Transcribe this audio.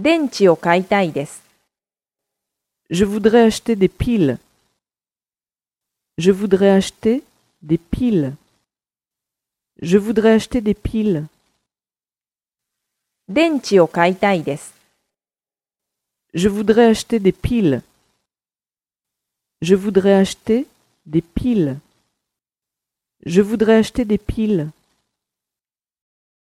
電池を買いたいです。Je voudrais acheter des piles. Je voudrais acheter des piles. Je voudrais acheter des piles. 電池を買いたいです。Je voudrais acheter des piles. Je voudrais acheter des piles. Je voudrais acheter des piles.